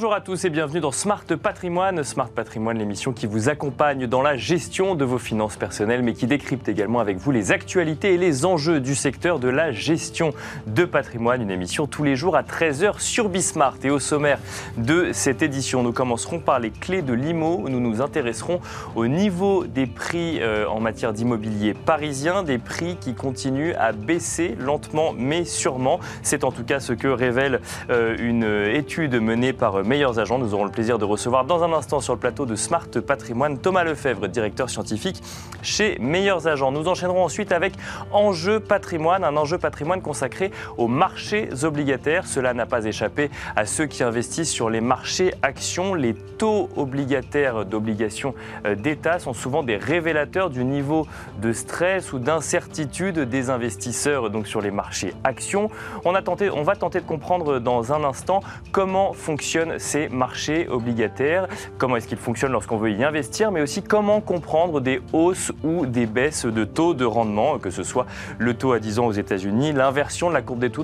Bonjour à tous et bienvenue dans Smart Patrimoine. Smart Patrimoine, l'émission qui vous accompagne dans la gestion de vos finances personnelles, mais qui décrypte également avec vous les actualités et les enjeux du secteur de la gestion de patrimoine. Une émission tous les jours à 13h sur Bismart. Et au sommaire de cette édition, nous commencerons par les clés de l'IMO. Nous nous intéresserons au niveau des prix euh, en matière d'immobilier parisien, des prix qui continuent à baisser lentement mais sûrement. C'est en tout cas ce que révèle euh, une étude menée par Meilleurs Agents. Nous aurons le plaisir de recevoir dans un instant sur le plateau de Smart Patrimoine Thomas Lefebvre, directeur scientifique chez Meilleurs Agents. Nous enchaînerons ensuite avec Enjeu Patrimoine, un enjeu patrimoine consacré aux marchés obligataires. Cela n'a pas échappé à ceux qui investissent sur les marchés actions. Les taux obligataires d'obligations euh, d'État sont souvent des révélateurs du niveau de stress ou d'incertitude des investisseurs donc sur les marchés actions. On, on va tenter de comprendre dans un instant comment fonctionnent ces marchés obligataires, comment est-ce qu'ils fonctionnent lorsqu'on veut y investir, mais aussi comment comprendre des hausses ou des baisses de taux de rendement, que ce soit le taux à 10 ans aux États-Unis, l'inversion de la courbe des taux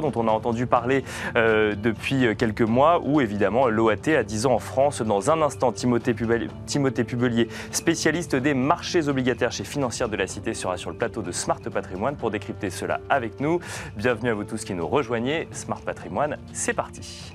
dont, on a entendu parler euh, depuis quelques mois, ou évidemment l'OAT à 10 ans en France. Dans un instant, Timothée, Pubelier, spécialiste des marchés obligataires chez Financière de la Cité, sera sur le plateau de Smart Patrimoine pour décrypter cela avec nous. Bienvenue à vous tous qui nous rejoignez. Smart Patrimoine, c'est parti.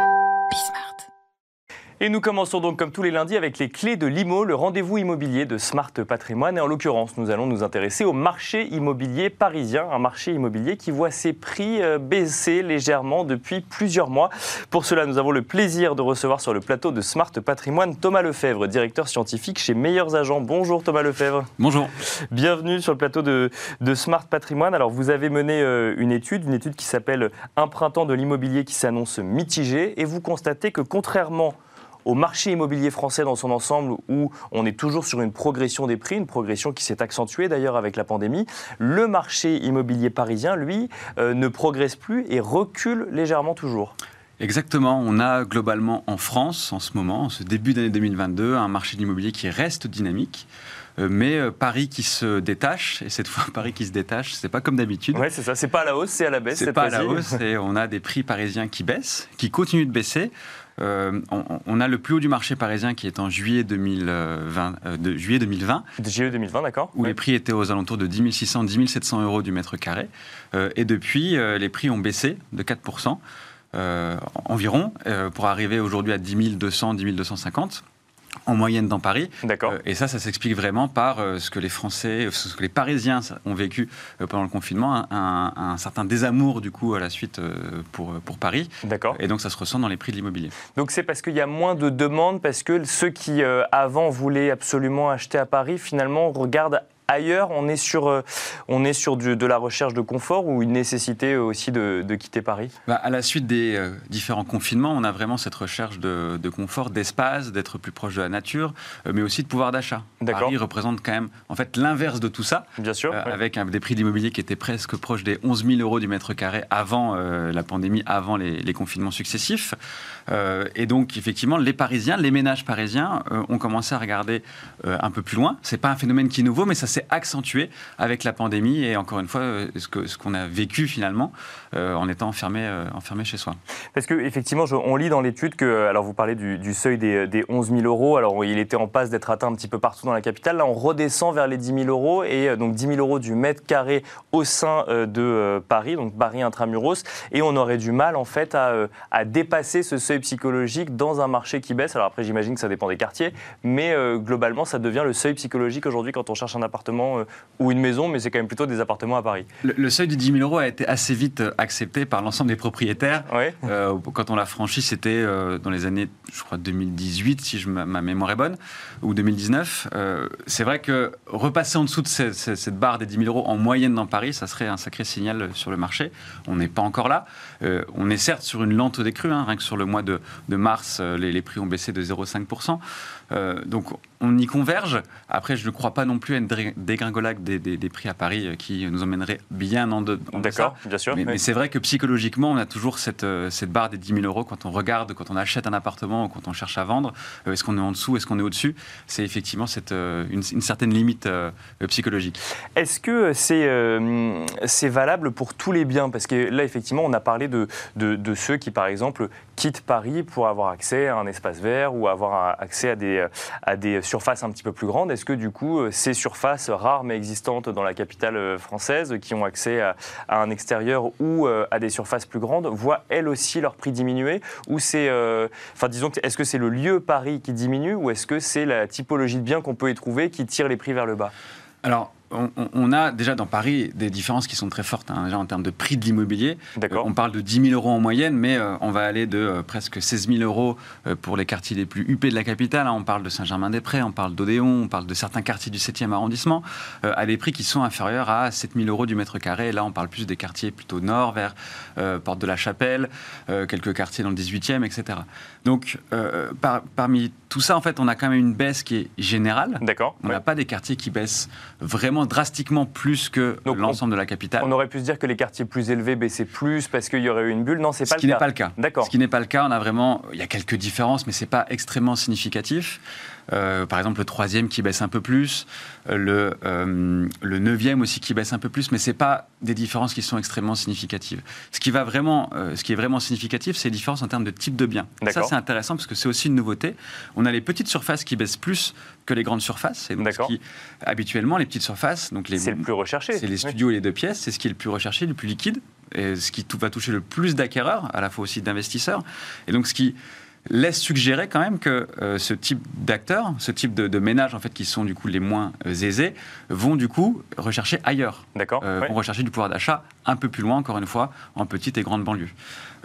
Et nous commençons donc comme tous les lundis avec les clés de l'IMO, le rendez-vous immobilier de Smart Patrimoine. Et en l'occurrence, nous allons nous intéresser au marché immobilier parisien, un marché immobilier qui voit ses prix euh, baisser légèrement depuis plusieurs mois. Pour cela, nous avons le plaisir de recevoir sur le plateau de Smart Patrimoine Thomas Lefebvre, directeur scientifique chez Meilleurs Agents. Bonjour Thomas Lefebvre. Bonjour. Bienvenue sur le plateau de, de Smart Patrimoine. Alors vous avez mené euh, une étude, une étude qui s'appelle Un printemps de l'immobilier qui s'annonce mitigé et vous constatez que contrairement au marché immobilier français dans son ensemble, où on est toujours sur une progression des prix, une progression qui s'est accentuée d'ailleurs avec la pandémie, le marché immobilier parisien, lui, euh, ne progresse plus et recule légèrement toujours. Exactement. On a globalement en France, en ce moment, en ce début d'année 2022, un marché de l'immobilier qui reste dynamique. Euh, mais euh, Paris qui se détache, et cette fois Paris qui se détache, c'est pas comme d'habitude. Oui, c'est ça, c'est pas à la hausse, c'est à la baisse. C'est pas à la hausse, et on a des prix parisiens qui baissent, qui continuent de baisser. Euh, on, a le plus haut du marché parisien qui est en juillet 2020. Euh, de juillet 2020. juillet 2020, d'accord. Où les prix étaient aux alentours de 10 600, 10 700 euros du mètre carré. Euh, et depuis, les prix ont baissé de 4%. environ, pour arriver aujourd'hui à 10 200, 10 250 en moyenne dans Paris. D'accord. et ça, ça s'explique vraiment par ce que les Français, ce que les Parisiens ont vécu pendant le confinement, un, certain désamour du coup à la suite pour, pour Paris. D'accord. Et donc ça se ressent dans les prix de l'immobilier. Donc c'est parce qu'il y a moins de demandes, parce que ceux qui avant voulaient absolument acheter à Paris, finalement regardent ailleurs, on est sur, euh, on est sur de la recherche de confort ou une nécessité aussi de, quitter Paris? Bah, À la suite des euh, différents confinements, on a vraiment cette recherche de, confort, d'espace, d'être plus proche de la nature, euh, mais aussi de pouvoir d'achat. Paris représente quand même en fait l'inverse de tout ça. Bien sûr. Avec des prix d'immobilier qui étaient presque proches des 11 000 euros du mètre carré avant la pandémie, avant les, confinements successifs. et donc, effectivement, les Parisiens, les ménages parisiens ont commencé à regarder un peu plus loin. C'est pas un phénomène qui est nouveau, mais ça s'est accentué avec la pandémie et encore une fois, euh, ce qu'on a vécu finalement euh, en étant enfermé, euh, enfermé chez soi. Parce qu'effectivement, on lit dans l'étude que, alors vous parlez du, seuil des, des, 11 000 euros, alors il était en passe d'être atteint un petit peu partout dans la capitale, là on redescend vers les 10 000 euros et donc 10 000 euros du mètre carré au sein de Paris, donc Paris intramuros, et on aurait du mal en fait à dépasser ce seuil psychologique dans un marché qui baisse. Alors après j'imagine que ça dépend des quartiers, mais globalement ça devient le seuil psychologique aujourd'hui quand on cherche un appartement euh, ou une maison, mais c'est quand même plutôt des appartements à Paris. Le, seuil de 10 000 euros a été assez vite euh, accepté par l'ensemble des propriétaires. Euh, quand on l'a franchi, c'était dans les années, je crois, 2018, si je, ma mémoire est bonne, ou 2019. c'est vrai que repasser en dessous de cette, barre des 10 000 euros en moyenne dans Paris, ça serait un sacré signal sur le marché. On n'est pas encore là. on est certes sur une lente décrue, hein, rien que sur le mois de, mars, les, les, prix ont baissé de 0,5%. donc on y converge. Après, je ne crois pas non plus à une dégringolade des, des, prix à Paris euh, qui nous emmènerait bien en, de, D'accord, bien sûr. Mais, c'est vrai que psychologiquement, on a toujours cette, euh, cette barre des 10 000 euros quand on regarde, quand on achète un appartement ou quand on cherche à vendre. Euh, est-ce qu'on est en dessous, est-ce qu'on est au-dessus? C'est effectivement cette, une, certaine limite psychologique. Est-ce que c'est c'est valable pour tous les biens? Parce que là, effectivement, on a parlé de, de, de ceux qui, par exemple, quittent Paris pour avoir accès à un espace vert ou avoir accès à des, à des surfaces un petit peu plus grandes. Est-ce que du coup, euh, ces surfaces rares mais existantes dans la capitale euh, française, qui ont accès à, un extérieur ou euh, à des surfaces plus grandes, voient elles aussi leur prix diminuer Ou est-ce que c'est le lieu Paris qui diminue ou est-ce que c'est la typologie de biens qu'on peut y trouver qui tire les prix vers le bas? On, a déjà dans Paris des différences qui sont très fortes, hein, déjà en termes de prix de l'immobilier. on parle de 10 000 euros en moyenne, mais euh, on va aller de euh, presque 16 000 euros euh, pour les quartiers les plus huppés de la capitale. Hein. on parle de Saint-Germain-des-Prés, on parle d'Odéon, on parle de certains quartiers du 7e arrondissement, à des prix qui sont inférieurs à 7 000 euros du mètre carré. là, on parle plus des quartiers plutôt nord, vers Porte de la Chapelle, quelques quartiers dans le 18e, etc. Donc, parmi tout ça, en fait, on a quand même une baisse qui est générale. D'accord. On n'a pas des quartiers qui baissent vraiment drastiquement plus que l'ensemble de la capitale. On aurait pu se dire que les quartiers plus élevés baissaient plus parce qu'il y aurait eu une bulle. Non, c'est pas Ce qui n'est pas le cas. D'accord. Ce qui n'est pas le cas. On a vraiment, il y a quelques différences, mais c'est pas extrêmement significatif. Euh, par exemple, le troisième qui baisse un peu plus, euh, le, euh, le neuvième aussi qui baisse un peu plus, mais ce n'est pas des différences qui sont extrêmement significatives. Ce qui, va vraiment, ce qui est vraiment significatif, c'est les différences en termes de type de bien. Ça, c'est intéressant parce que c'est aussi une nouveauté. On a les petites surfaces qui baissent plus que les grandes surfaces. Et donc, qui, habituellement, les petites surfaces, donc les, c'est le plus recherché. C'est les studios et les deux pièces, c'est ce qui est le plus recherché, le plus liquide, et ce qui va toucher le plus d'acquéreurs, à la fois aussi d'investisseurs. Et donc, ce qui laisse suggérer quand même que euh, ce type d'acteurs, ce type de, ménages en fait qui sont du coup les moins euh, aisés, vont du coup rechercher ailleurs. D'accord. Euh, vont rechercher du pouvoir d'achat un peu plus loin, encore une fois, en petite et grande banlieue.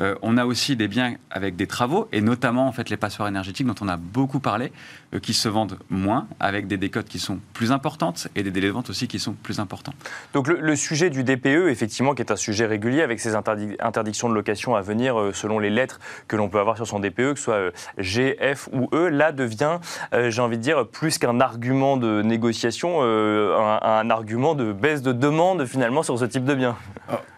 Euh, on a aussi des biens avec des travaux, et notamment en fait les passoires énergétiques dont on a beaucoup parlé, euh, qui se vendent moins, avec des décotes qui sont plus importantes et des délais de vente aussi qui sont plus importants. Donc le, sujet du DPE, effectivement, qui est un sujet régulier avec ces interdictions de location à venir euh, selon les lettres que l'on peut avoir sur son DPE, que ce soit G, F ou E, là devient, j'ai envie de dire, plus qu'un argument de négociation, un, un argument de baisse de demande finalement sur ce type de biens.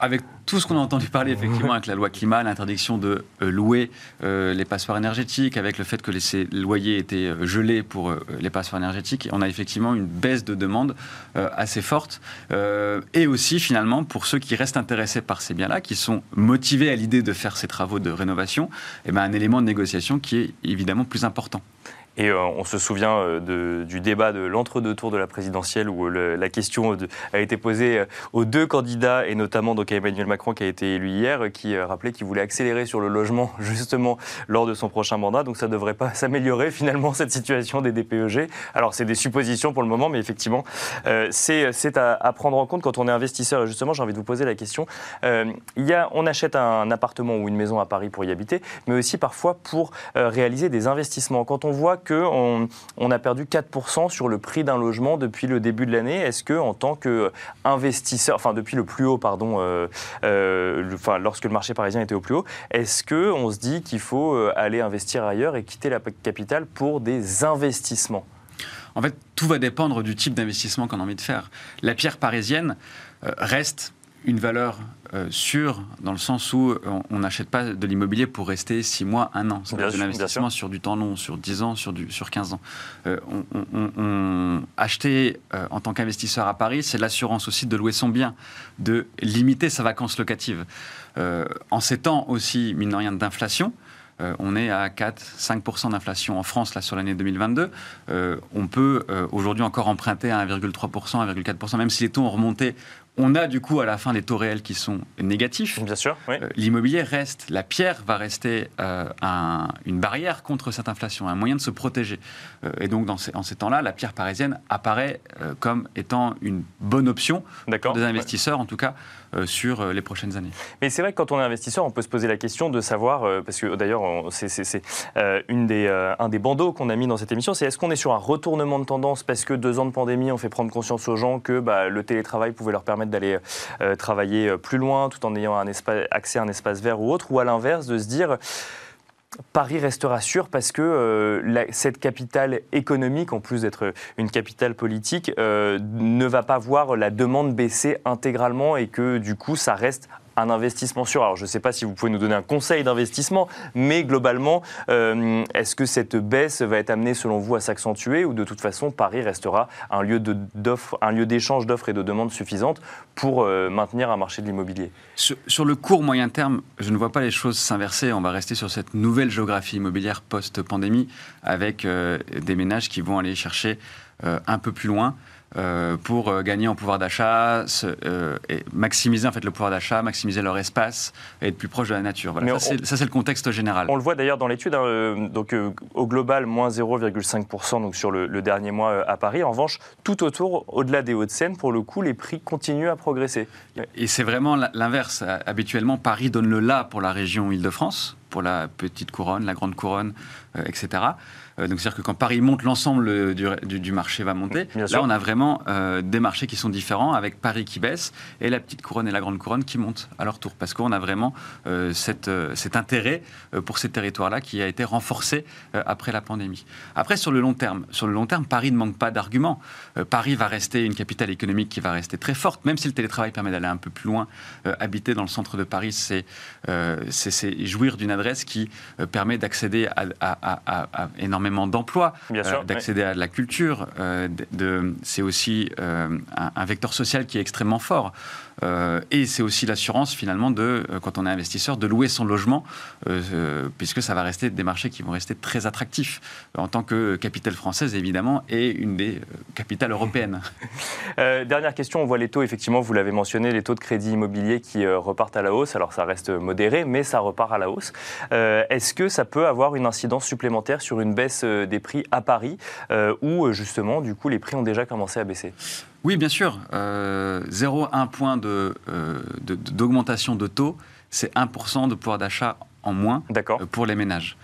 Avec tout ce qu'on a entendu parler effectivement avec la loi climat, l'interdiction de euh, louer euh, les passoires énergétiques, avec le fait que les loyers étaient euh, gelés pour les passoires énergétiques, on a effectivement une baisse de demande assez forte. et aussi finalement pour ceux qui restent intéressés par ces biens-là, qui sont motivés à l'idée de faire ces travaux de rénovation, eh ben, un élément de négociation qui est évidemment plus important. Et euh, on se souvient euh, du débat de l'entre-deux tours de la présidentielle où la question a été posée euh, aux deux candidats et notamment à Emmanuel Macron qui a été élu hier, qui rappelait qu'il voulait accélérer sur le logement justement lors de son prochain mandat. Donc ça ne devrait pas s'améliorer finalement cette situation des DPEG. Alors c'est des suppositions pour le moment, mais effectivement c'est à, prendre en compte quand on est investisseur. Et justement, j'ai envie de vous poser la question. on achète un appartement ou une maison à Paris pour y habiter, mais aussi parfois pour réaliser des investissements. Quand on voit qu'on on a perdu 4% sur le prix d'un logement depuis le début de l'année. Est-ce que, en tant qu'investisseur, enfin depuis le plus haut, pardon, euh, euh, lorsque le marché parisien était au plus haut, est-ce qu'on se dit qu'il faut euh, aller investir ailleurs et quitter la capitale pour des investissements? En fait, tout va dépendre du type d'investissement qu'on a envie de faire. La pierre parisienne reste une valeur euh, sûre, dans le sens où euh, on n'achète pas de l'immobilier pour rester 6 mois, 1 an. C'est de l'investissement sur du temps long, sur 10 ans, sur, du, sur 15 ans. Euh, on, acheter en tant qu'investisseur à Paris, c'est l'assurance aussi de louer son bien, de limiter sa vacance locative. en ces temps aussi, mine de rien, d'inflation, on est à 4-5% d'inflation en France là, sur l'année 2022. on peut aujourd'hui encore emprunter à 1,3%, 1,4%, même si les taux ont remonté on a du coup à la fin des taux réels qui sont négatifs. Bien sûr. Oui. Euh, l'immobilier reste, la pierre va rester euh, une barrière contre cette inflation, un moyen de se protéger. Euh, et donc dans ces, en ces temps-là, la pierre parisienne apparaît comme étant une bonne option pour des investisseurs, en tout cas sur les prochaines années. Mais c'est vrai que quand on est investisseur, on peut se poser la question de savoir, parce que d'ailleurs c'est une des, un des bandeaux qu'on a mis dans cette émission, c'est est-ce qu'on est sur un retournement de tendance parce que deux ans de pandémie ont fait prendre conscience aux gens que bah, le télétravail pouvait leur permettre d'aller euh, travailler plus loin tout en ayant un accès à un espace vert ou autre, ou à l'inverse, de se dire Paris restera sûr parce que euh, cette capitale économique, en plus d'être une capitale politique, euh, ne va pas voir la demande baisser intégralement et que du coup ça reste un investissement sûr. Alors je ne sais pas si vous pouvez nous donner un conseil d'investissement, mais globalement, euh, est-ce que cette baisse va être amenée selon vous à s'accentuer ou de toute façon Paris restera un lieu d'échange d'offres et de demandes suffisantes pour euh, maintenir un marché de l'immobilier? Sur, le court moyen terme, je ne vois pas les choses s'inverser. On va rester sur cette nouvelle géographie immobilière post-pandémie avec euh, des ménages qui vont aller chercher un peu plus loin. Euh, pour euh, gagner en pouvoir d'achat, euh, maximiser en fait le pouvoir d'achat, maximiser leur espace et être plus proche de la nature. Voilà. Ça, c'est le contexte général. On le voit d'ailleurs dans l'étude, hein, donc au global moins 0,5% donc sur le, dernier mois à Paris. En revanche, tout autour, au-delà des Hauts-de-Seine, pour le coup, les prix continuent à progresser. Et c'est vraiment l'inverse. Habituellement, Paris donne le là pour la région Île-de-France, pour la petite couronne, la grande couronne, etc. Euh, donc c'est-à-dire que quand Paris monte, l'ensemble du, marché va monter. Là, on a vraiment euh, des marchés qui sont différents, avec Paris qui baisse et la petite couronne et la grande couronne qui montent à leur tour, parce qu'on a vraiment euh, cette, cet intérêt pour ces territoires-là qui a été renforcé après la pandémie. Après, sur le long terme, sur le long terme, Paris ne manque pas d'arguments. Paris va rester une capitale économique qui va rester très forte, même si le télétravail permet d'aller un peu plus loin. habiter dans le centre de Paris, c'est jouir d'une adresse qui permet d'accéder à énormément d'emplois, euh, d'accéder à de la culture. Euh, c'est aussi euh, un, vecteur social qui est extrêmement fort. Euh, et c'est aussi l'assurance finalement de, euh, quand on est investisseur, de louer son logement, euh, puisque ça va rester des marchés qui vont rester très attractifs en tant que capitale française évidemment et une des capitales européennes. dernière question, on voit les taux, effectivement, vous l'avez mentionné, les taux de crédit immobilier qui repartent à la hausse. Alors ça reste modéré, mais ça repart à la hausse. Est-ce que ça peut avoir une incidence supplémentaire sur une baisse des prix à Paris, où justement, du coup, les prix ont déjà commencé à baisser? Oui, bien sûr. 0,1 euh, point euh, d'augmentation de, de, taux, c'est 1% de pouvoir d'achat en moins euh, pour les ménages.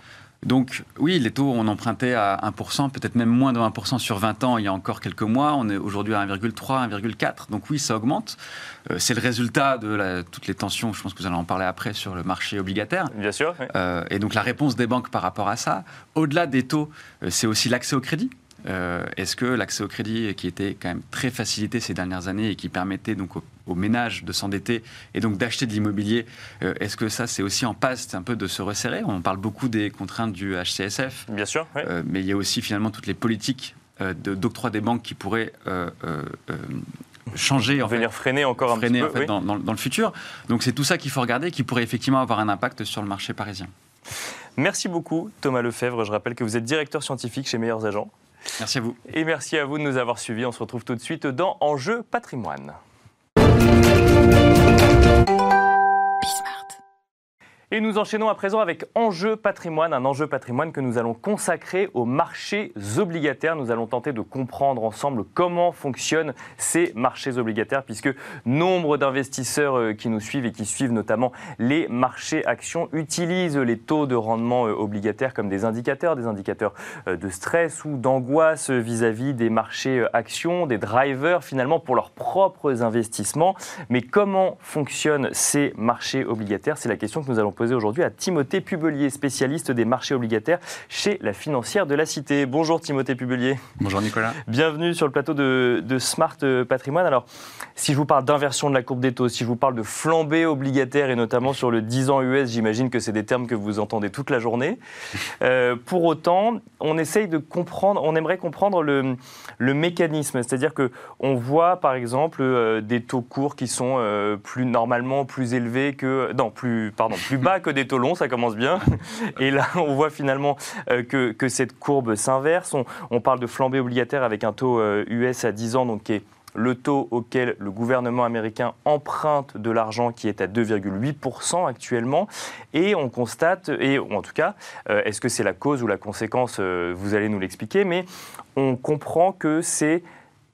Donc oui, les taux, on empruntait à 1%, peut-être même moins de 1% sur 20 ans il y a encore quelques mois. On est aujourd'hui à 1,3, 1,4. Donc oui, ça augmente. c'est le résultat de toutes les tensions, je pense que vous allez en parler après, sur le marché obligataire. Bien sûr. et donc la réponse des banques par rapport à ça, au-delà des taux, c'est aussi l'accès au crédit. Euh, est-ce que l'accès au crédit, qui était quand même très facilité ces dernières années et qui permettait donc aux, ménages de s'endetter et donc d'acheter de l'immobilier, euh, est-ce que ça c'est aussi en passe un peu de se resserrer? On parle beaucoup des contraintes du HCSF. Bien sûr. Euh, mais il y a aussi finalement toutes les politiques d'octroi des banques qui pourraient changer, en venir freiner encore un petit peu, dans, dans, le futur. Donc c'est tout ça qu'il faut regarder, qui pourrait effectivement avoir un impact sur le marché parisien. Merci beaucoup Thomas Lefebvre. Je rappelle que vous êtes directeur scientifique chez Meilleurs Agents. Merci à vous. Et merci à vous de nous avoir suivis. On se retrouve tout de suite dans Enjeu patrimoine. Et nous enchaînons à présent avec Enjeu patrimoine, un enjeu patrimoine que nous allons consacrer aux marchés obligataires. Nous allons tenter de comprendre ensemble comment fonctionnent ces marchés obligataires, puisque nombre d'investisseurs euh, qui nous suivent et qui suivent notamment les marchés actions utilisent les taux de rendement euh, obligataires comme des indicateurs, des indicateurs euh, de stress ou d'angoisse vis-à-vis des marchés actions, des drivers finalement pour leurs propres investissements. Mais comment fonctionnent ces marchés obligataires? C'est la question que nous allons poser aujourd'hui à Timothée Pubelier, spécialiste des marchés obligataires chez la financière de la Cité. Bonjour Timothée Pubelier. Bonjour Nicolas. Bienvenue sur le plateau de, Smart Patrimoine. Alors, si je vous parle d'inversion de la courbe des taux, si je vous parle de flambée obligataire et notamment sur le 10 ans US, j'imagine que c'est des termes que vous entendez toute la journée. Euh, pour autant, on essaye de comprendre, on aimerait comprendre le, le mécanisme. C'est-à-dire qu'on voit par exemple euh, des taux courts qui sont euh, plus normalement plus élevés que. Non, plus, pardon, plus bas que des taux longs, ça commence bien. Et là, on voit finalement euh, que, que cette courbe s'inverse. On, on, parle de flambée obligataire avec un taux US euh, à 10 ans, donc qui est le taux auquel le gouvernement américain emprunte de l'argent qui est à 2,8% actuellement. Et on constate, et en tout cas, euh, est-ce que c'est la cause ou la conséquence Vous allez nous l'expliquer, mais on comprend que c'est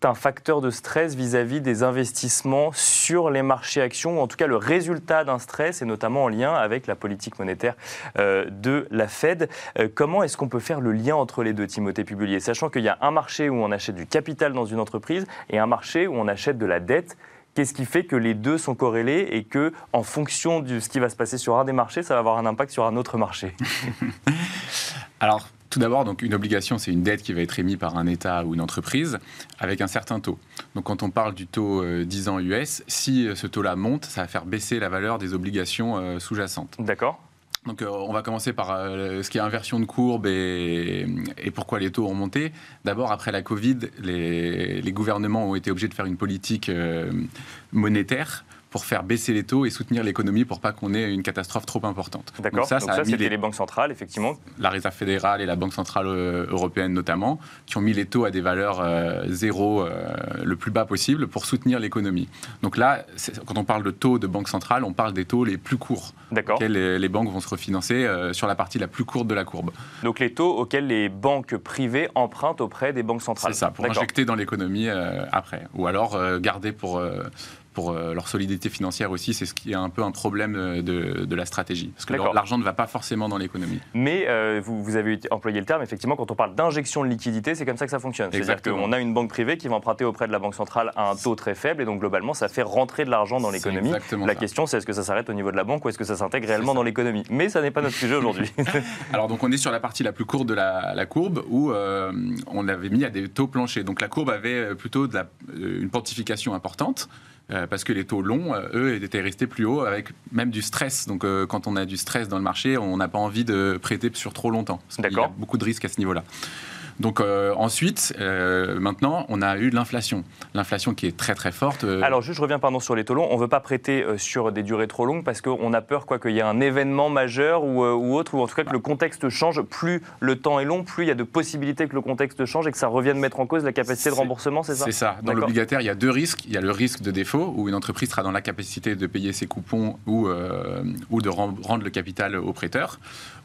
un facteur de stress vis-à-vis des investissements sur les marchés actions, ou en tout cas le résultat d'un stress, et notamment en lien avec la politique monétaire euh, de la Fed. Euh, comment est-ce qu'on peut faire le lien entre les deux, Timothée Publier Sachant qu'il y a un marché où on achète du capital dans une entreprise et un marché où on achète de la dette? Qu'est-ce qui fait que les deux sont corrélés et que, en fonction de ce qui va se passer sur un des marchés, ça va avoir un impact sur un autre marché? Alors, tout d'abord, donc une obligation, c'est une dette qui va être émise par un État ou une entreprise avec un certain taux. Donc, quand on parle du taux 10 euh, ans US, si euh, ce taux-là monte, ça va faire baisser la valeur des obligations euh, sous-jacentes. D'accord. Donc on va commencer par ce qui est inversion de courbe et, pourquoi les taux ont monté. D'abord, après la Covid, les, les, gouvernements ont été obligés de faire une politique monétaire pour faire baisser les taux et soutenir l'économie pour pas qu'on ait une catastrophe trop importante. D'accord. Donc ça, ça, c'était les... banques centrales, effectivement. La Réserve fédérale et la Banque centrale euh, européenne notamment, qui ont mis les taux à des valeurs euh, zéro euh, le plus bas possible pour soutenir l'économie. Donc là, quand on parle de taux de banque centrale, on parle des taux les plus courts. D'accord. Les, les banques vont se refinancer sur la partie la plus courte de la courbe. Donc les taux auxquels les banques privées empruntent auprès des banques centrales. C'est ça, pour injecter dans l'économie après. Ou alors garder pour pour euh, leur solidité financière aussi, c'est ce qui est un peu un problème euh, de, la stratégie. Parce que l'argent ne va pas forcément dans l'économie. Mais euh, vous, vous, avez employé le terme, effectivement, quand on parle d'injection de liquidité, c'est comme ça que ça fonctionne. C'est-à-dire qu'on a une banque privée qui va emprunter auprès de la Banque centrale à un taux très faible, et donc globalement, ça fait rentrer de l'argent dans l'économie. La question, c'est est-ce que ça s'arrête au niveau de la banque ou est-ce que ça s'intègre réellement dans l'économie? Mais ça n'est pas notre sujet aujourd'hui. Alors, donc, on est sur la partie la plus courte de la, courbe où on avait mis à des taux planchers. Donc, la courbe avait plutôt de une pontification importante. Euh, parce que les taux longs, euh, eux, étaient restés plus hauts avec même du stress. Donc euh, quand on a du stress dans le marché, on n'a pas envie de prêter sur trop longtemps. Il y a beaucoup de risques à ce niveau-là. Donc euh, ensuite, euh, maintenant, on a eu l'inflation. L'inflation qui est très très forte. Euh. Alors juste, je reviens pardon sur les taux longs. On ne veut pas prêter sur des durées trop longues parce qu'on a peur quoi qu'il y ait un événement majeur ou, ou, autre, ou en tout cas que le contexte change. Plus le temps est long, plus il y a de possibilités que le contexte change et que ça revienne mettre en cause la capacité de remboursement, c'est ça C'est ça. Dans l'obligataire, il y a deux risques. Il y a le risque de défaut, où une entreprise sera dans la capacité de payer ses coupons ou, ou de rendre le capital au prêteur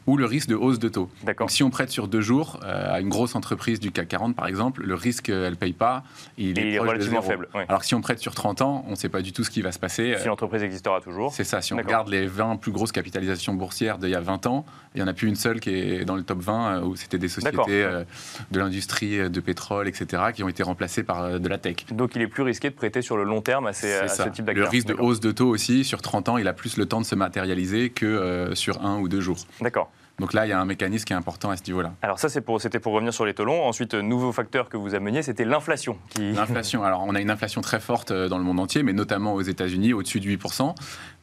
ou le risque de hausse de taux. Donc, si on prête sur deux jours euh, à une grosse entreprise du CAC 40, par exemple, le risque, elle ne paye pas, il est, relativement faible. Alors si on prête sur 30 ans, on ne sait pas du tout ce qui va se passer. Si l'entreprise existera toujours. C'est ça. Si on regarde les 20 plus grosses capitalisations boursières d'il y a 20 ans, il n'y en a plus une seule qui est dans le top 20, euh, où c'était des sociétés euh, de l'industrie de pétrole, etc., qui ont été remplacées par de la tech. Donc il est plus risqué de prêter sur le long terme à, ces, à ce type d'acteurs. Le risque de hausse de taux aussi, sur 30 ans, il a plus le temps de se matérialiser que sur un ou deux jours. D'accord. Donc là, il y a un mécanisme qui est important à ce niveau-là. Alors ça, c'était pour, pour revenir sur les taux longs. Ensuite, nouveau facteur que vous ameniez, c'était l'inflation. Qui... L'inflation. Alors, on a une inflation très forte euh, dans le monde entier, mais notamment aux États-Unis, au-dessus de 8%.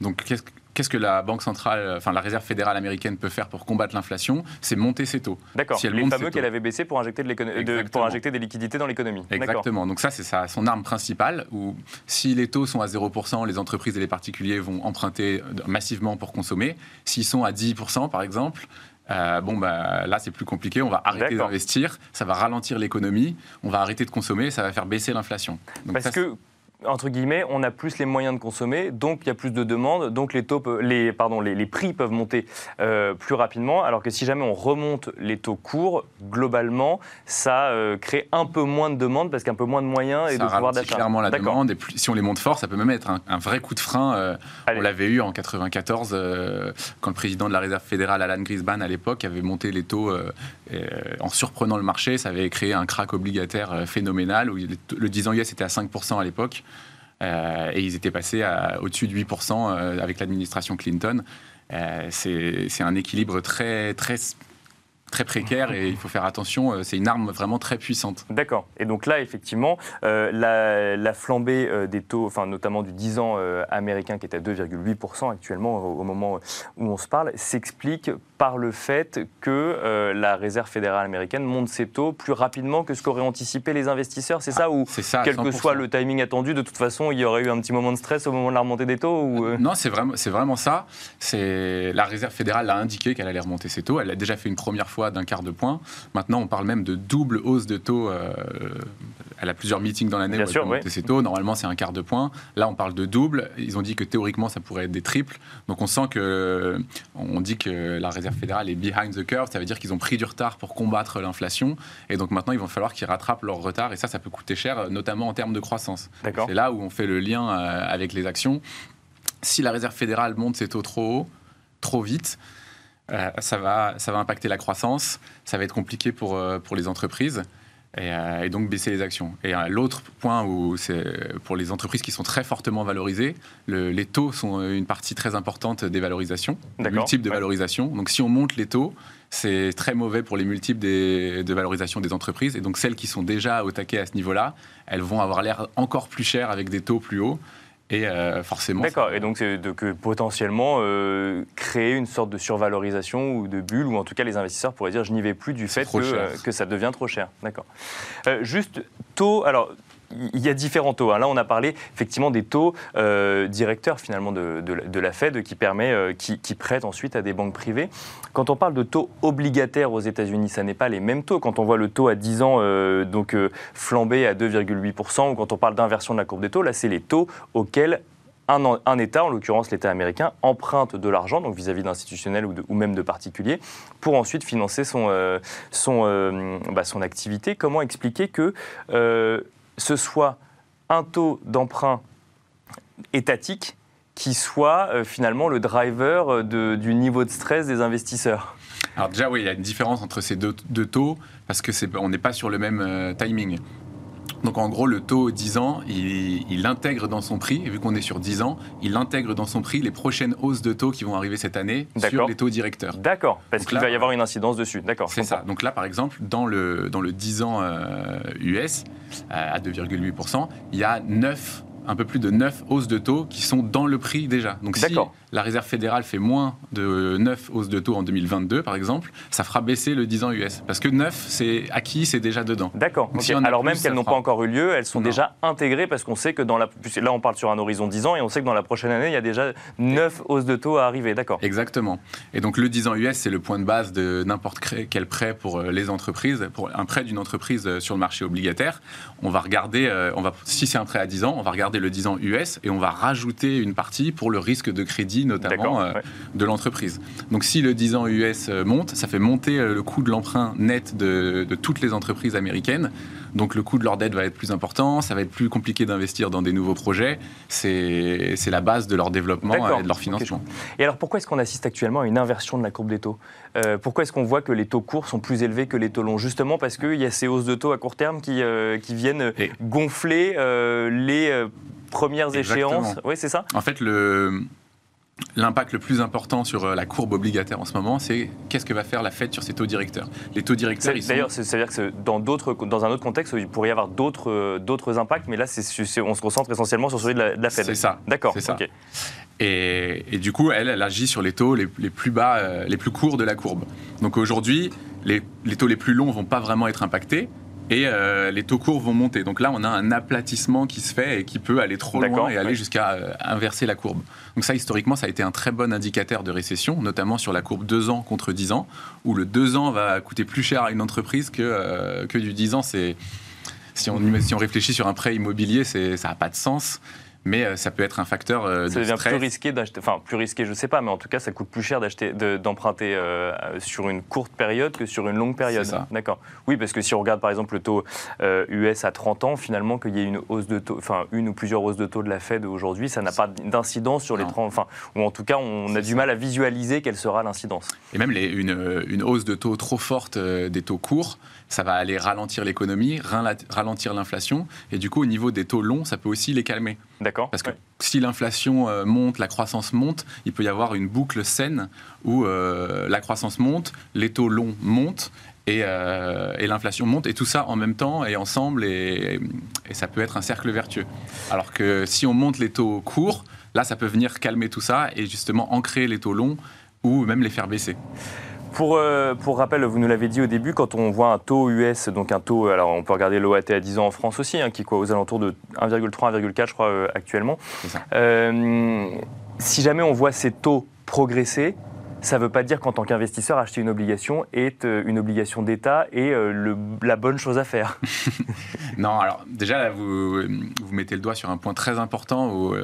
Donc, qu'est-ce Qu'est-ce que la Banque centrale, enfin la Réserve fédérale américaine peut faire pour combattre l'inflation C'est monter ses taux. D'accord. Si les fameux qu'elle avait baissé pour injecter, de pour injecter des liquidités dans l'économie. Exactement. Donc ça, c'est son arme principale. Où si les taux sont à 0%, les entreprises et les particuliers vont emprunter massivement pour consommer. S'ils sont à 10%, par exemple, euh, bon, bah, là, c'est plus compliqué. On va arrêter d'investir. Ça va ralentir l'économie. On va arrêter de consommer. Ça va faire baisser l'inflation. Parce que entre guillemets, on a plus les moyens de consommer, donc il y a plus de demandes, donc les, taux, les, pardon, les, prix peuvent monter euh, plus rapidement, alors que si jamais on remonte les taux courts, globalement, ça euh, crée un peu moins de demandes parce qu'un peu moins de moyens et de pouvoir d'achat. clairement la demande, et si on les monte fort, ça peut même être un, vrai coup de frein. Euh, on l'avait eu en 94, quand le président de la Réserve fédérale, Alan Greenspan, à l'époque, avait monté les taux en surprenant le marché, ça avait créé un crack obligataire phénoménal, où le 10 ans US était à 5% à l'époque. Euh, et ils étaient passés au-dessus de 8% euh, avec l'administration Clinton. Euh, c'est un équilibre très, très très précaire et il faut faire attention. Euh, c'est une arme vraiment très puissante. D'accord. Et donc là, effectivement, euh, la, flambée euh, des taux, enfin notamment du 10 ans américain qui est à 2,8% actuellement au, moment où on se parle, s'explique par le fait que la Réserve fédérale américaine monte ses taux plus rapidement que ce qu'auraient anticipé les investisseurs. C'est ça ah, ou quel que soit le timing attendu, de toute façon, il y aurait eu un petit moment de stress au moment de la remontée des taux ou Non, c'est vraiment, vraiment ça. La Réserve fédérale a indiqué qu'elle allait remonter ses taux. Elle l'a déjà fait une première fois d'un quart de point. Maintenant, on parle même de double hausse de taux. Euh, elle a plusieurs meetings dans l'année pour monter ses taux. Normalement, c'est un quart de point. Là, on parle de double. Ils ont dit que théoriquement, ça pourrait être des triples. Donc, on sent que, on dit que la Réserve fédérale est behind the curve. Ça veut dire qu'ils ont pris du retard pour combattre l'inflation. Et donc, maintenant, il va falloir qu'ils rattrapent leur retard. Et ça, ça peut coûter cher, notamment en termes de croissance. C'est là où on fait le lien euh, avec les actions. Si la Réserve fédérale monte ses taux trop haut, trop vite, euh, ça, va, ça va impacter la croissance, ça va être compliqué pour, euh, pour les entreprises. et, donc baisser les actions. Et l'autre point où c'est pour les entreprises qui sont très fortement valorisées, les taux sont une partie très importante des valorisations, des multiples de valorisation. Donc si on monte les taux, c'est très mauvais pour les multiples de valorisation des entreprises. Et donc celles qui sont déjà au taquet à ce niveau-là, elles vont avoir l'air encore plus chères avec des taux plus hauts. Et euh, forcément. D'accord. Et donc, c'est que potentiellement euh, créer une sorte de survalorisation ou de bulle, ou en tout cas, les investisseurs pourraient dire je n'y vais plus du fait que, euh, que, ça devient trop cher. D'accord. juste taux. Alors, il y a différents taux. Hein. Là, on a parlé effectivement des taux euh, directeurs finalement de, la Fed qui permet, euh, qui, prêtent ensuite à des banques privées. Quand on parle de taux obligataires aux États-Unis, ça n'est pas les mêmes taux. Quand on voit le taux à 10 ans euh, donc flamber à 2,8% ou quand on parle d'inversion de la courbe des taux, là, c'est les taux auxquels un, État, en l'occurrence l'État américain, emprunte de l'argent, donc vis-à-vis d'institutionnels ou, même de particuliers, pour ensuite financer son, bah, son activité. Comment expliquer que ce soit un taux d'emprunt étatique qui soit euh, finalement le driver euh, du niveau de stress des investisseurs Alors déjà, oui, il y a une différence entre ces deux, taux parce que on n'est pas sur le même euh, timing. Donc en gros, le taux 10 ans, il, intègre dans son prix, et vu qu'on est sur 10 ans, il intègre dans son prri les prochaines hausses de taux qui vont arriver cette année sur les taux directeurs. D'accord, parce qu'il va y avoir une incidence dessus. D'accord. C'est ça. Donc là, par exemple, dans le, dans le 10 ans US, euh, à 2,8%, il y a 9 un peu plus de 9 hausses de taux qui sont dans le prix déjà. Donc si la Réserve fédérale fait moins de 9 hausses de taux en 2022, par exemple, ça fera baisser le 10 ans US. Parce que 9, c'est acquis, c'est déjà dedans. D'accord. Alors même qu'elles n'ont pas encore eu lieu, elles sont déjà intégrées parce qu'on sait que dans la... Là, on parle sur un horizon 10 ans et on sait que dans la prochaine année, il y a déjà 9 hausses de taux à arriver. D'accord. Exactement. Et donc le 10 ans US, c'est le point de base de n'importe quel prêt pour euh, les entreprises. Pour un prêt d'une entreprise euh, sur le marché obligataire, on va regarder, euh, on va, si c'est un prêt à 10 ans, on va regarder le 10 ans US et on va rajouter une partie pour le risque de crédit notamment euh, de l'entreprise. Donc si le 10 ans US euh, monte, ça fait monter euh, le coût de l'emprunt net de, toutes les entreprises américaines. Donc le coût de leur dette va être plus important, ça va être plus compliqué d'investir dans des nouveaux projets. C'est la base de leur développement et de leur financement. Et alors pourquoi est-ce qu'on assiste actuellement à une inversion de la courbe des taux? Pourquoi est-ce qu'on voit que les taux courts sont plus élevés que les taux longs? Justement parce qu'il y a ces hausses de taux à court terme qui, qui viennent gonfler les premières échéances. Oui, c'est ça? En fait, le, L'impact le plus important sur euh, la courbe obligataire en ce moment, c'est qu'est-ce que va faire la Fed sur ses taux directeurs? Les taux directeurs, D'ailleurs, c'est-à-dire que dans, dans un autre contexte, il pourrait y avoir d'autres, euh, impacts, mais là, on se concentre essentiellement sur celui de la, Fed. C'est ça. D'accord. C'est ça. Et, du coup, elle, elle agit sur les taux les, plus bas, euh, les plus courts de la courbe. Donc aujourd'hui, les, les taux les plus longs vont pas vraiment être impactés, et euh, les taux courts vont monter. Donc là, on a un aplatissement qui se fait et qui peut aller trop loin et aller jusqu'à euh, inverser la courbe. Donc ça, historiquement, ça a été un très bon indicateur de récession, notamment sur la courbe 2 ans contre 10 ans, où le 2 ans va coûter plus cher à une entreprise que, euh, que du 10 ans. Si on, si on réfléchit sur un prêt immobilier, ça n'a pas de sens mais euh, ça peut être un facteur euh, de ça devient plus risqué d'acheter, enfin plus risqué, je sais pas, mais en tout cas, ça coûte plus cher d'acheter, d'emprunter euh, sur une courte période que sur une longue période. D'accord. Oui, parce que si on regarde par exemple le taux US à 30 ans, finalement, qu'il y ait une hausse de taux, enfin une ou plusieurs hausses de taux de la Fed aujourd'hui, ça n'a pas d'incidence sur les 30, enfin, ou en tout cas, on a du mal à visualiser quelle sera l'incidence. Et même les, une, une, hausse de taux trop forte des taux courts ça va aller ralentir l'économie, ralentir l'inflation, et du coup, au niveau des taux longs, ça peut aussi les calmer. D'accord. Parce que si l'inflation euh, monte, la croissance monte, il peut y avoir une boucle saine où euh, la croissance monte, les taux longs montent, euh, et, l'inflation monte, et tout ça en même temps et ensemble, et, et, ça peut être un cercle vertueux. Alors que si on monte les taux courts, là, ça peut venir calmer tout ça et justement ancrer les taux longs ou même les faire baisser. Pour, euh, pour rappel, vous nous l'avez dit au début, quand on voit un taux US, donc un taux, alors on peut regarder l'OAT à 10 ans en France aussi, hein, qui est quoi, aux alentours de 1,3, 1,4 je crois euh, actuellement. Euh, si jamais on voit ces taux progresser, ça ne veut pas dire qu'en tant qu'investisseur, acheter une obligation est une obligation d'État et le, la bonne chose à faire. non, alors déjà, vous, vous mettez le doigt sur un point très important où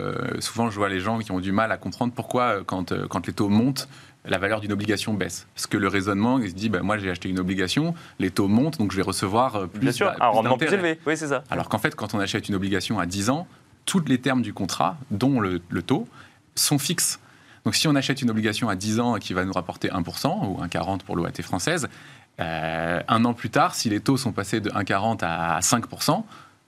souvent je vois les gens qui ont du mal à comprendre pourquoi, quand, quand les taux montent, la valeur d'une obligation baisse. Parce que le raisonnement, il se dit, bah, moi j'ai acheté une obligation, les taux montent, donc je vais recevoir euh, plus, Bien sûr, un rendement plus élevé. Oui, c'est ça. Alors qu'en fait, quand on achète une obligation à 10 ans, tous les termes du contrat, dont le, taux, sont fixes. Donc si on achète une obligation à 10 ans qui va nous rapporter 1% ou 1,40 pour l'OAT française, un an plus tard, si les taux sont passés de 1,40 à 5%,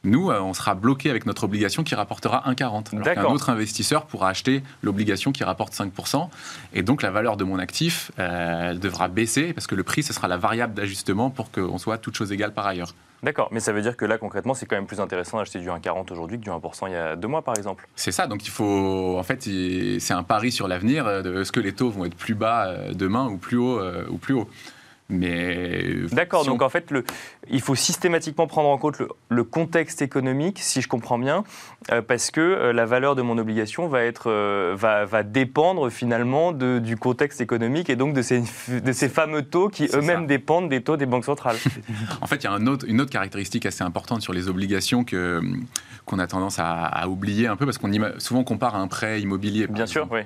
nous, euh, on sera bloqué avec notre obligation qui rapportera 1,40. Alors qu'un autre investisseur pourra acheter l'obligation qui rapporte 5%. Et donc, la valeur de mon actif euh, devra baisser parce que le prix, ce sera la variable d'ajustement pour qu'on soit toute chose égale par ailleurs. D'accord, mais ça veut dire que là, concrètement, c'est quand même plus intéressant d'acheter du 1,40 aujourd'hui que du 1% il y a deux mois, par exemple. C'est ça, donc il faut. En fait, c'est un pari sur l'avenir. Est-ce que les taux vont être plus bas euh, demain ou plus haut ou plus haut mais D'accord, donc en fait, le, il faut systématiquement prendre en compte le, contexte économique, si je comprends bien, euh, parce que euh, la valeur de mon obligation va, être, euh, va, va, dépendre finalement de, du contexte économique et donc de ces, de ces fameux taux qui eux-mêmes dépendent des taux des banques centrales. en fait, il y a un autre, une autre caractéristique assez importante sur les obligations que, qu'on a tendance à, oublier un peu, parce qu'on souvent compare à un prêt immobilier. Bien sûr, oui.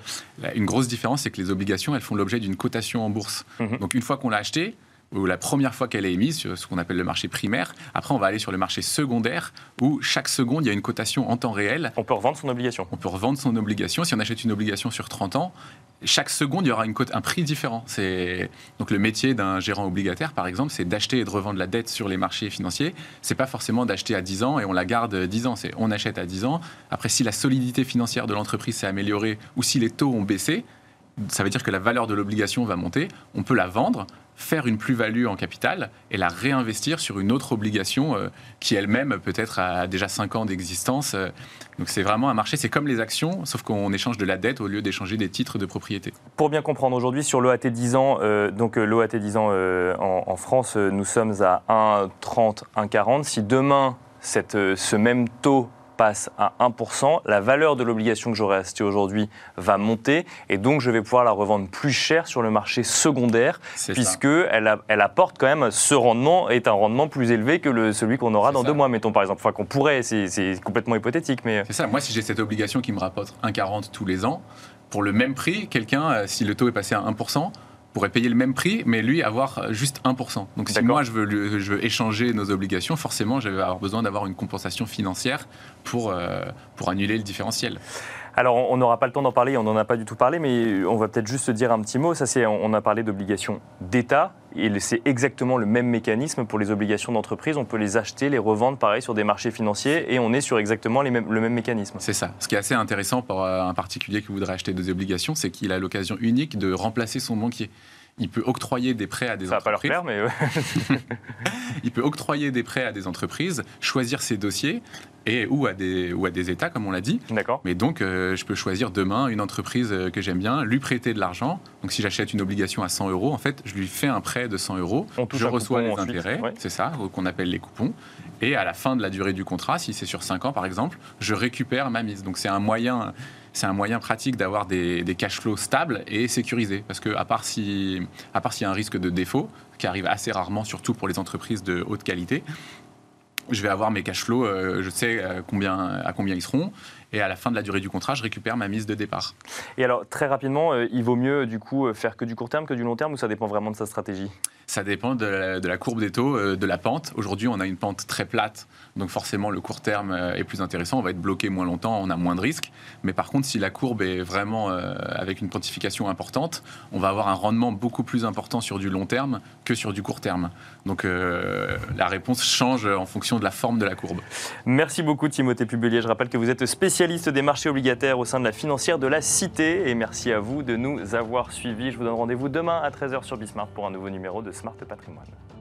Une grosse différence, c'est que les obligations, elles font l'objet d'une cotation en bourse. Mhm. Donc une fois qu'on l'a acheté, la première fois qu'elle est émise, sur ce qu'on appelle le marché primaire. Après, on va aller sur le marché secondaire, où chaque seconde, il y a une cotation en temps réel. On peut revendre son obligation. On peut revendre son obligation. Si on achète une obligation sur 30 ans, chaque seconde, il y aura une cote, un prix différent. C'est donc le métier d'un gérant obligataire, par exemple, c'est d'acheter et de revendre la dette sur les marchés financiers. C'est pas forcément d'acheter à 10 ans et on la garde 10 ans. C'est on achète à 10 ans. Après, si la solidité financière de l'entreprise s'est améliorée ou si les taux ont baissé, ça veut dire que la valeur de l'obligation va monter. On peut la vendre faire une plus-value en capital et la réinvestir sur une autre obligation euh, qui elle-même peut-être a déjà 5 ans d'existence. Euh. donc c'est vraiment un marché, c'est comme les actions, sauf qu'on échange de la dette au lieu d'échanger des titres de propriété. Pour bien comprendre, aujourd'hui sur l'OAT 10 ans, euh, donc l'OAT 10 ans en, en, France, nous sommes à 1,30, 1,40. Si demain cette, ce même taux passe à 1%, la valeur de l'obligation que j'aurais achetée aujourd'hui va monter et donc je vais pouvoir la revendre plus cher sur le marché secondaire puisque elle, elle, apporte quand même ce rendement est un rendement plus élevé que le, celui qu'on aura dans deux mois, mettons par exemple. Enfin qu'on pourrait, c'est complètement hypothétique. mais C'est ça, moi si j'ai cette obligation qui me rapporte 1,40 tous les ans, pour le même prix, quelqu'un, euh, si le taux est passé à 1%, pourrait payer le même prix, mais lui avoir juste 1%. Donc si moi je veux, je veux échanger nos obligations, forcément je vais avoir besoin d'avoir une compensation financière pour, euh, pour annuler le différentiel. Alors, on n'aura pas le temps d'en parler, on n'en a pas du tout parlé, mais on va peut-être juste dire un petit mot. Ça, c'est, on a parlé d'obligations d'État, et c'est exactement le même mécanisme pour les obligations d'entreprise. On peut les acheter, les revendre, pareil, sur des marchés financiers, et on est sur exactement le même mécanisme. C'est ça. Ce qui est assez intéressant pour euh, un particulier qui voudrait acheter des obligations, c'est qu'il a l'occasion unique de remplacer son banquier il peut octroyer des prêts à des Ça entreprises. Ça va pas leur plaire, mais. il peut octroyer des prêts à des entreprises, choisir ses dossiers et ou à des ou à des États, comme on l'a dit. D'accord. Mais donc, euh, je peux choisir demain une entreprise euh, que j'aime bien, lui prêter de l'argent. Donc, si j'achète une obligation à 100 euros, en fait, je lui fais un prêt de 100 euros. je reçois les intérêts, c'est ça, qu'on appelle les coupons. Et à la fin de la durée du contrat, si c'est sur 5 ans par exemple, je récupère ma mise. Donc, c'est un moyen c'est un moyen pratique d'avoir des, cash flows stables et sécurisés. Parce que, à part s'il y a un risque de défaut, qui arrive assez rarement, surtout pour les entreprises de haute qualité, je vais avoir mes cash flows, euh, je sais euh, combien, à combien ils seront, et à la fin de la durée du contrat, je récupère ma mise de départ. Et alors, très rapidement, euh, il vaut mieux du coup faire que du court terme que du long terme, ou ça dépend vraiment de sa stratégie? Ça dépend de la, courbe des taux, de la pente. Aujourd'hui, on a une pente très plate, donc forcément, le court terme est plus intéressant, on va être bloqué moins longtemps, on a moins de risques. Mais par contre, si la courbe est vraiment avec une pontification importante, on va avoir un rendement beaucoup plus important sur du long terme que sur du court terme. Donc la réponse change en fonction de la forme de la courbe. Merci beaucoup Timothée Pubelier. Je rappelle que vous êtes spécialiste des marchés obligataires au sein de la financière de la Cité et merci à vous de nous avoir suivis. Je vous donne rendez-vous demain à 13h sur Bismart pour un nouveau numéro de Smart Patrimoine.